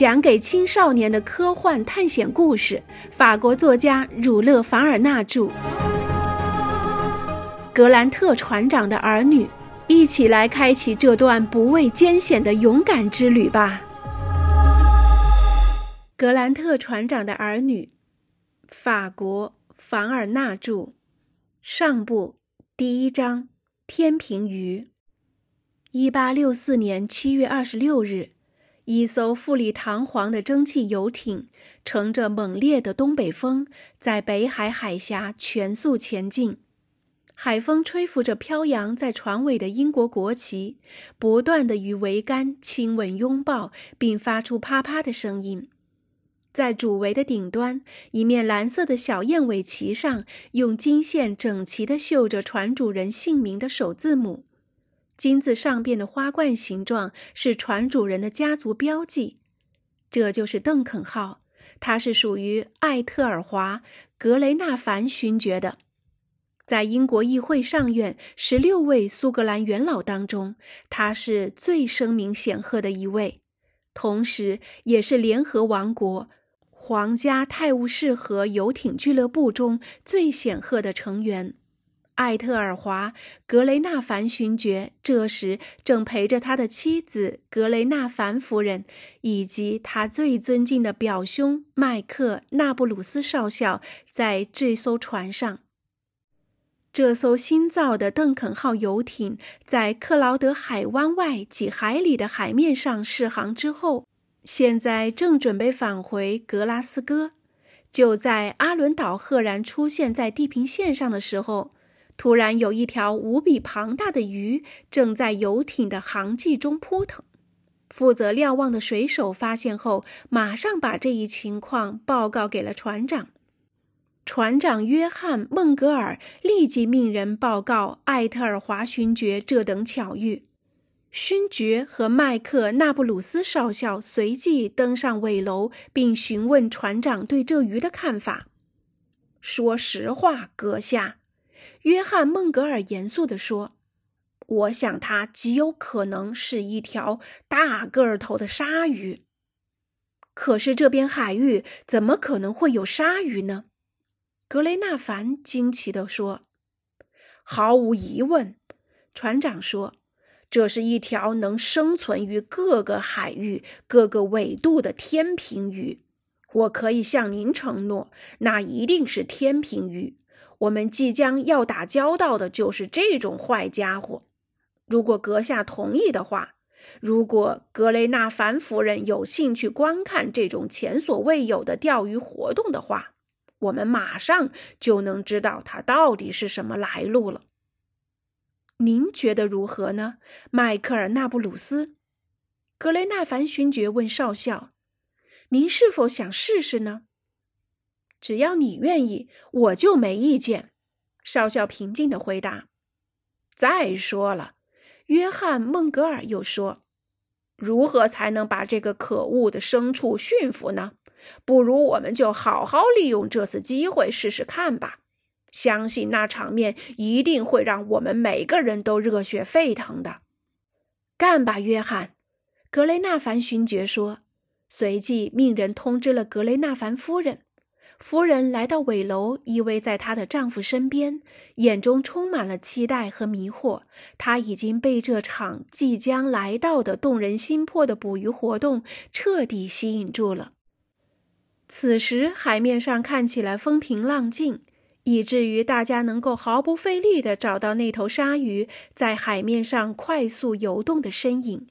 讲给青少年的科幻探险故事。法国作家儒勒·凡尔纳著，《格兰特船长的儿女》，一起来开启这段不畏艰险的勇敢之旅吧。《格兰特船长的儿女》，法国，凡尔纳著，上部第一章：天平鱼。一八六四年七月二十六日，一艘富丽堂皇的蒸汽游艇乘着猛烈的东北风，在北海海峡全速前进。海风吹拂着飘扬在船尾的英国国旗，不断地与桅杆亲吻拥抱，并发出啪啪的声音。在主桅的顶端，一面蓝色的小燕尾旗上，用金线整齐地绣着船主人姓名的首字母。金字上边的花冠形状是船主人的家族标记，这就是邓肯号。它是属于艾特尔华·格雷纳凡勋爵的。在英国议会上院十六位苏格兰元老当中，他是最声名显赫的一位，同时也是联合王国皇家泰晤士河游艇俱乐部中最显赫的成员。艾特尔华·格雷纳凡勋爵这时正陪着他的妻子格雷纳凡夫人以及他最尊敬的表兄麦克·纳布鲁斯少校在这艘船上。这艘新造的邓肯号游艇在克劳德海湾外几海里的海面上试航之后，现在正准备返回格拉斯哥。就在阿伦岛赫然出现在地平线上的时候。突然，有一条无比庞大的鱼正在游艇的航迹中扑腾。负责瞭望的水手发现后，马上把这一情况报告给了船长。船长约翰·孟格尔立即命人报告艾特尔华勋爵这等巧遇。勋爵和麦克纳布鲁斯少校随即登上尾楼，并询问船长对这鱼的看法。说实话，阁下。约翰·孟格尔严肃地说：“我想它极有可能是一条大个头的鲨鱼。可是这边海域怎么可能会有鲨鱼呢？”格雷纳凡惊奇地说：“毫无疑问。”船长说：“这是一条能生存于各个海域、各个纬度的天平鱼。我可以向您承诺，那一定是天平鱼。”我们即将要打交道的就是这种坏家伙。如果阁下同意的话，如果格雷纳凡夫人有兴趣观看这种前所未有的钓鱼活动的话，我们马上就能知道它到底是什么来路了。您觉得如何呢，迈克尔·纳布鲁斯？格雷纳凡勋爵问少校：“您是否想试试呢？”只要你愿意，我就没意见。”少校平静地回答。“再说了，约翰·孟格尔又说，如何才能把这个可恶的牲畜驯服呢？不如我们就好好利用这次机会试试看吧。相信那场面一定会让我们每个人都热血沸腾的。干吧，约翰！”格雷纳凡勋爵说，随即命人通知了格雷纳凡夫人。夫人来到尾楼，依偎在她的丈夫身边，眼中充满了期待和迷惑。她已经被这场即将来到的动人心魄的捕鱼活动彻底吸引住了。此时，海面上看起来风平浪静，以至于大家能够毫不费力地找到那头鲨鱼在海面上快速游动的身影。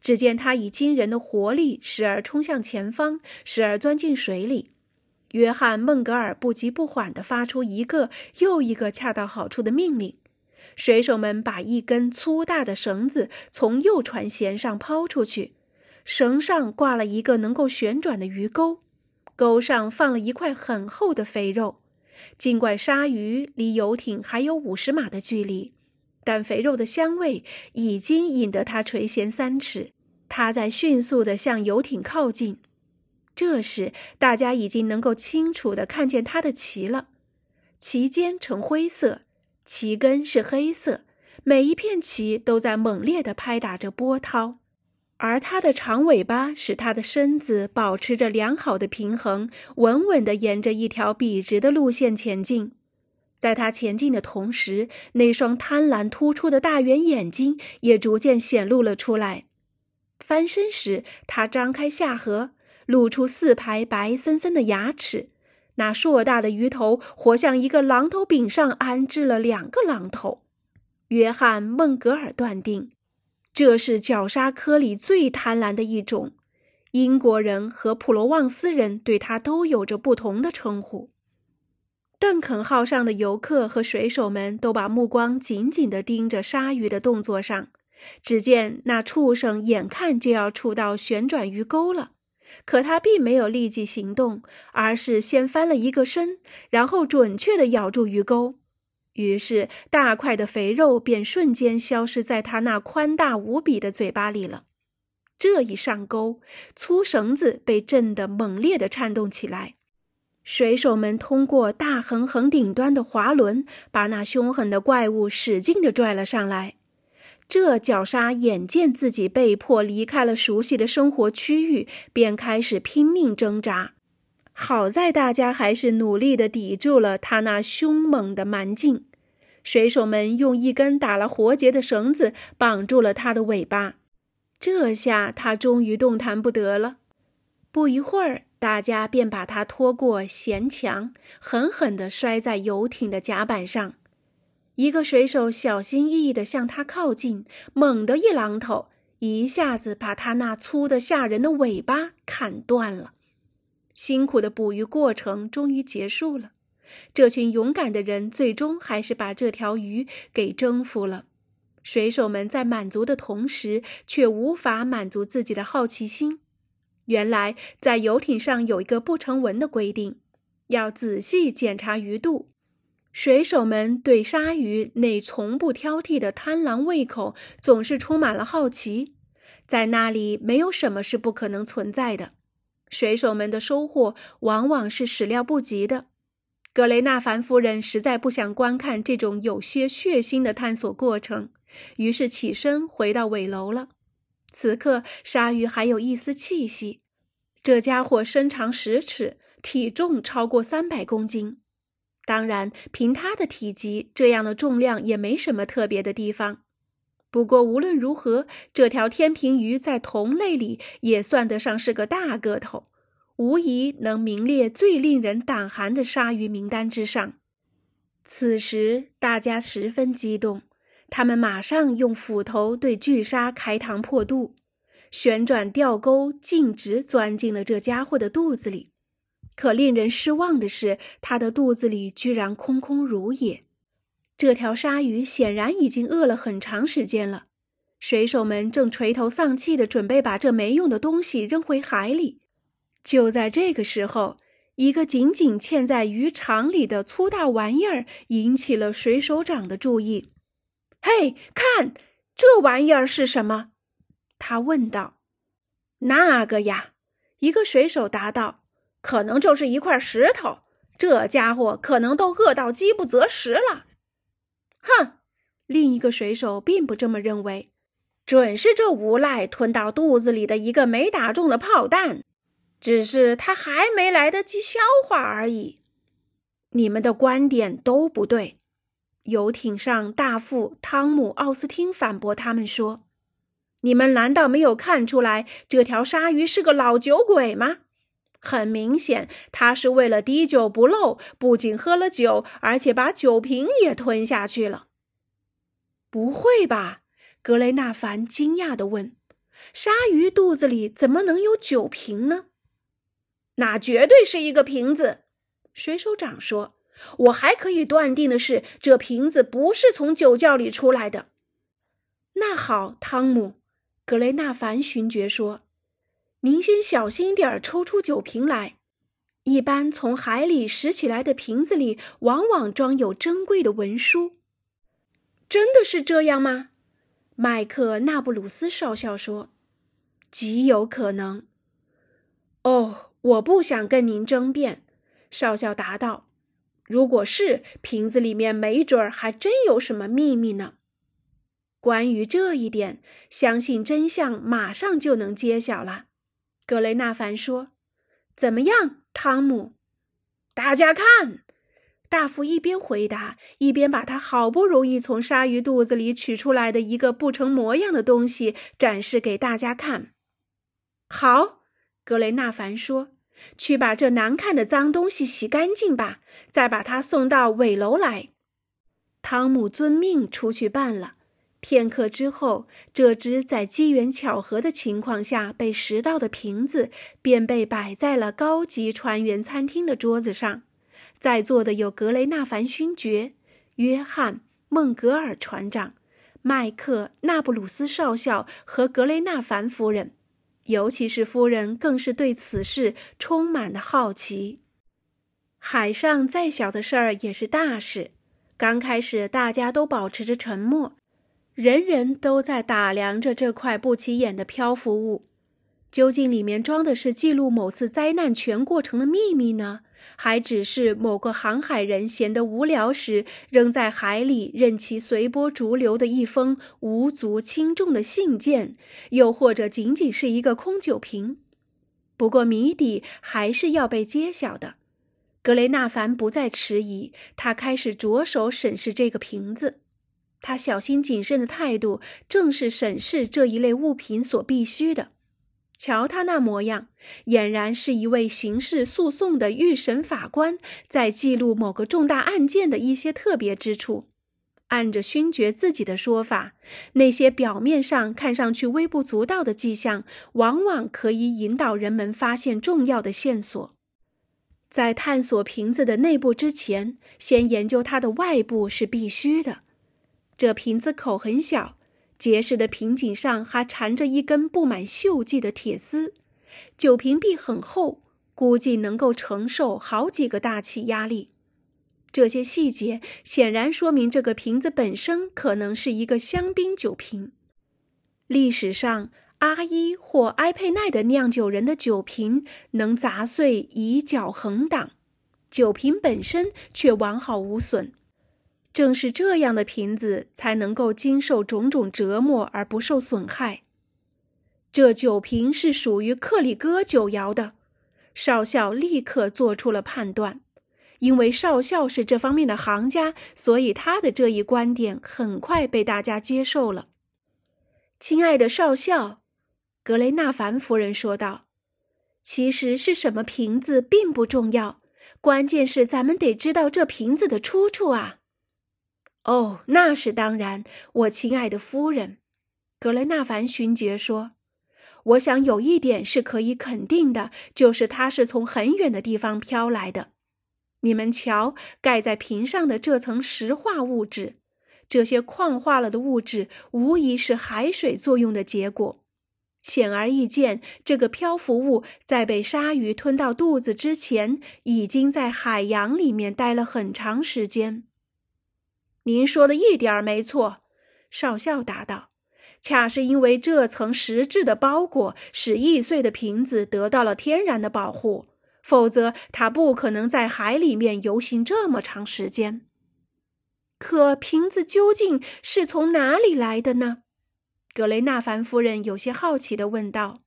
只见它以惊人的活力，时而冲向前方，时而钻进水里。约翰·孟格尔不急不缓地发出一个又一个恰到好处的命令。水手们把一根粗大的绳子从右船舷上抛出去，绳上挂了一个能够旋转的鱼钩，钩上放了一块很厚的肥肉。尽管鲨鱼离游艇还有五十码的距离，但肥肉的香味已经引得它垂涎三尺。它在迅速地向游艇靠近。这时，大家已经能够清楚地看见它的鳍了。鳍尖呈灰色，鳍根是黑色，每一片鳍都在猛烈地拍打着波涛。而它的长尾巴使它的身子保持着良好的平衡，稳稳地沿着一条笔直的路线前进。在它前进的同时，那双贪婪突出的大圆眼睛也逐渐显露了出来。翻身时，它张开下颌，露出四排白森森的牙齿。那硕大的鱼头活像一个榔头柄上安置了两个榔头。约翰·孟格尔断定。这是绞杀科里最贪婪的一种，英国人和普罗旺斯人对它都有着不同的称呼。邓肯号上的游客和水手们都把目光紧紧地盯着鲨鱼的动作上。只见那畜生眼看就要触到旋转鱼钩了，可他并没有立即行动，而是先翻了一个身，然后准确地咬住鱼钩。于是，大块的肥肉便瞬间消失在他那宽大无比的嘴巴里了。这一上钩，粗绳子被震得猛烈地颤动起来。水手们通过大横横顶端的滑轮，把那凶狠的怪物使劲地拽了上来。这绞杀眼见自己被迫离开了熟悉的生活区域，便开始拼命挣扎。好在大家还是努力地抵住了他那凶猛的蛮劲。水手们用一根打了活结的绳子绑住了他的尾巴，这下他终于动弹不得了。不一会儿，大家便把他拖过舷墙，狠狠地摔在游艇的甲板上。一个水手小心翼翼地向他靠近，猛地一榔头，一下子把他那粗得吓人的尾巴砍断了。辛苦的捕鱼过程终于结束了，这群勇敢的人最终还是把这条鱼给征服了。水手们在满足的同时，却无法满足自己的好奇心。原来，在游艇上有一个不成文的规定，要仔细检查鱼肚。水手们对鲨鱼那从不挑剔的贪婪胃口，总是充满了好奇。在那里，没有什么是不可能存在的。水手们的收获往往是始料不及的。格雷纳凡夫人实在不想观看这种有些血腥的探索过程，于是起身回到尾楼了。此刻，鲨鱼还有一丝气息。这家伙身长十尺，体重超过三百公斤。当然，凭它的体积，这样的重量也没什么特别的地方。不过无论如何，这条天平鱼在同类里也算得上是个大个头，无疑能名列最令人胆寒的鲨鱼名单之上。此时大家十分激动，他们马上用斧头对巨鲨开膛破肚，旋转吊钩径直钻进了这家伙的肚子里。可令人失望的是，它的肚子里居然空空如也。这条鲨鱼显然已经饿了很长时间了，水手们正垂头丧气地准备把这没用的东西扔回海里。就在这个时候，一个紧紧嵌在鱼肠里的粗大玩意儿引起了水手长的注意。“嘿，看，这玩意儿是什么？”他问道。“那个呀。”一个水手答道，“可能就是一块石头。这家伙可能都饿到饥不择食了。”哼，另一个水手并不这么认为，准是这无赖吞到肚子里的一个没打中的炮弹，只是他还没来得及消化而已。你们的观点都不对。游艇上大副汤姆·奥斯汀反驳他们说：“你们难道没有看出来这条鲨鱼是个老酒鬼吗？很明显，他是为了滴酒不漏，不仅喝了酒，而且把酒瓶也吞下去了。不会吧？格雷纳凡惊讶地问：“鲨鱼肚子里怎么能有酒瓶呢？”“那绝对是一个瓶子。”水手长说。“我还可以断定的是，这瓶子不是从酒窖里出来的。”那好，汤姆，格雷纳凡勋爵说。您先小心点儿，抽出酒瓶来。一般从海里拾起来的瓶子里，往往装有珍贵的文书。真的是这样吗？麦克纳布鲁斯少校说：“极有可能。”哦，我不想跟您争辩。”少校答道：“如果是瓶子里面，没准儿还真有什么秘密呢。”关于这一点，相信真相马上就能揭晓了。格雷纳凡说：“怎么样，汤姆？”大家看，大夫一边回答，一边把他好不容易从鲨鱼肚子里取出来的一个不成模样的东西展示给大家看。好，格雷纳凡说：“去把这难看的脏东西洗干净吧，再把它送到尾楼来。”汤姆遵命出去办了。片刻之后，这只在机缘巧合的情况下被拾到的瓶子便被摆在了高级船员餐厅的桌子上。在座的有格雷纳凡勋爵、约翰·孟格尔船长、麦克·纳布鲁斯少校和格雷纳凡夫人。尤其是夫人，更是对此事充满了好奇。海上再小的事儿也是大事。刚开始，大家都保持着沉默。人人都在打量着这块不起眼的漂浮物，究竟里面装的是记录某次灾难全过程的秘密呢，还只是某个航海人闲得无聊时扔在海里任其随波逐流的一封无足轻重的信件，又或者仅仅是一个空酒瓶？不过谜底还是要被揭晓的。格雷纳凡不再迟疑，他开始着手审视这个瓶子。他小心谨慎的态度，正是审视这一类物品所必须的。瞧他那模样，俨然是一位刑事诉讼的预审法官，在记录某个重大案件的一些特别之处。按着勋爵自己的说法，那些表面上看上去微不足道的迹象，往往可以引导人们发现重要的线索。在探索瓶子的内部之前，先研究它的外部是必须的。这瓶子口很小，结实的瓶颈上还缠着一根布满锈迹的铁丝。酒瓶壁很厚，估计能够承受好几个大气压力。这些细节显然说明这个瓶子本身可能是一个香槟酒瓶。历史上，阿伊或埃佩奈的酿酒人的酒瓶能砸碎以脚横挡，酒瓶本身却完好无损。正是这样的瓶子才能够经受种种折磨而不受损害。这酒瓶是属于克里戈酒窑的，少校立刻做出了判断。因为少校是这方面的行家，所以他的这一观点很快被大家接受了。亲爱的少校，格雷纳凡夫人说道：“其实是什么瓶子并不重要，关键是咱们得知道这瓶子的出处啊。”哦，那是当然，我亲爱的夫人，格雷纳凡勋爵说：“我想有一点是可以肯定的，就是它是从很远的地方飘来的。你们瞧，盖在瓶上的这层石化物质，这些矿化了的物质，无疑是海水作用的结果。显而易见，这个漂浮物在被鲨鱼吞到肚子之前，已经在海洋里面待了很长时间。”您说的一点儿没错，少校答道。恰是因为这层实质的包裹，使易碎的瓶子得到了天然的保护，否则它不可能在海里面游行这么长时间。可瓶子究竟是从哪里来的呢？格雷纳凡夫人有些好奇地问道。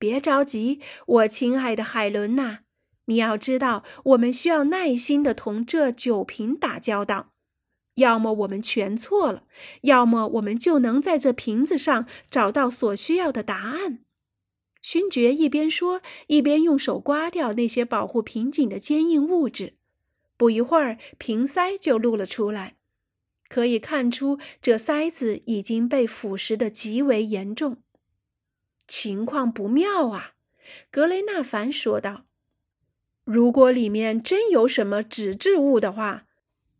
别着急，我亲爱的海伦娜，你要知道，我们需要耐心地同这酒瓶打交道。要么我们全错了，要么我们就能在这瓶子上找到所需要的答案。勋爵一边说，一边用手刮掉那些保护瓶颈的坚硬物质。不一会儿，瓶塞就露了出来，可以看出这塞子已经被腐蚀的极为严重。情况不妙啊！格雷纳凡说道：“如果里面真有什么纸质物的话。”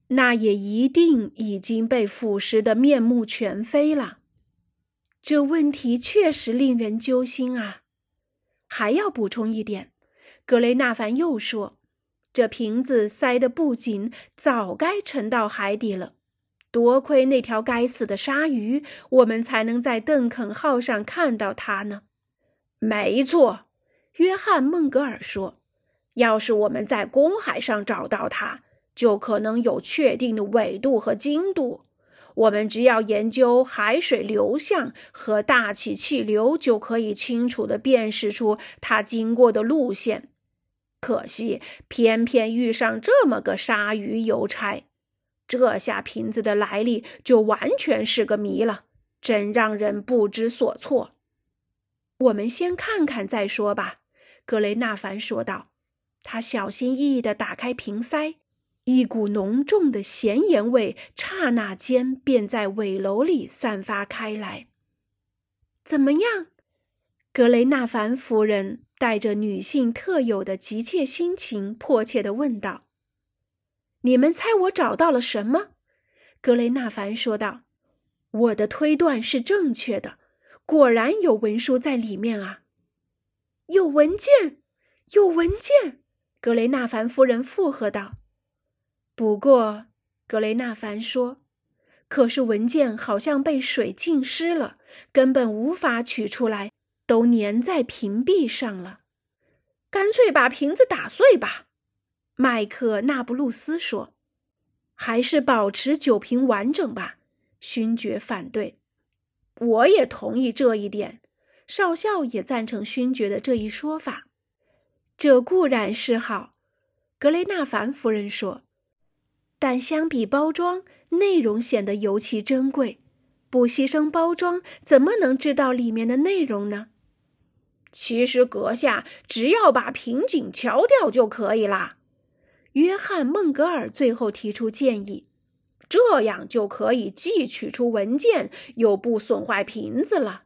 那也一定已经被腐蚀的面目全非了。这问题确实令人揪心啊！还要补充一点，格雷纳凡又说：“这瓶子塞得不紧，早该沉到海底了。多亏那条该死的鲨鱼，我们才能在邓肯号上看到它呢。”没错，约翰·孟格尔说：“要是我们在公海上找到它。”就可能有确定的纬度和经度，我们只要研究海水流向和大气气流，就可以清楚地辨识出它经过的路线。可惜，偏偏遇上这么个鲨鱼邮差，这下瓶子的来历就完全是个谜了，真让人不知所措。我们先看看再说吧，格雷纳凡说道。他小心翼翼地打开瓶塞。一股浓重的咸盐味刹那间便在尾楼里散发开来。怎么样？格雷纳凡夫人带着女性特有的急切心情，迫切地问道：“你们猜我找到了什么？”格雷纳凡说道：“我的推断是正确的，果然有文书在里面啊！有文件，有文件！”格雷纳凡夫人附和道。不过，格雷纳凡说：“可是文件好像被水浸湿了，根本无法取出来，都粘在瓶壁上了。干脆把瓶子打碎吧。”麦克纳布鲁斯说：“还是保持酒瓶完整吧。”勋爵反对。我也同意这一点。少校也赞成勋爵的这一说法。这固然是好，格雷纳凡夫人说。但相比包装，内容显得尤其珍贵。不牺牲包装，怎么能知道里面的内容呢？其实阁下只要把瓶颈敲掉就可以啦。约翰·孟格尔最后提出建议，这样就可以既取出文件，又不损坏瓶子了。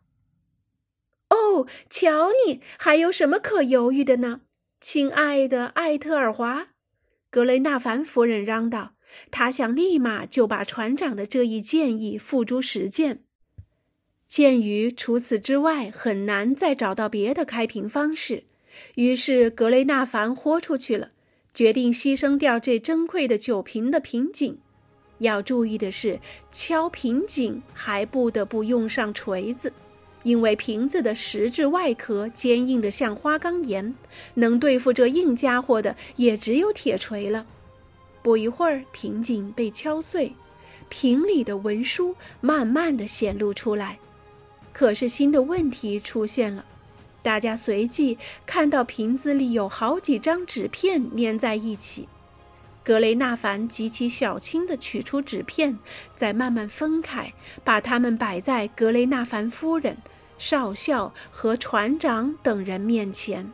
哦，瞧你，还有什么可犹豫的呢，亲爱的艾特尔华？格雷纳凡夫人嚷道。他想立马就把船长的这一建议付诸实践。鉴于除此之外很难再找到别的开瓶方式，于是格雷纳凡豁出去了，决定牺牲掉这珍贵的酒瓶的瓶颈。要注意的是，敲瓶颈还不得不用上锤子，因为瓶子的实质外壳坚硬的像花岗岩，能对付这硬家伙的也只有铁锤了。不一会儿，瓶颈被敲碎，瓶里的文书慢慢的显露出来。可是新的问题出现了，大家随即看到瓶子里有好几张纸片粘在一起。格雷纳凡极其小心地取出纸片，再慢慢分开，把它们摆在格雷纳凡夫人、少校和船长等人面前。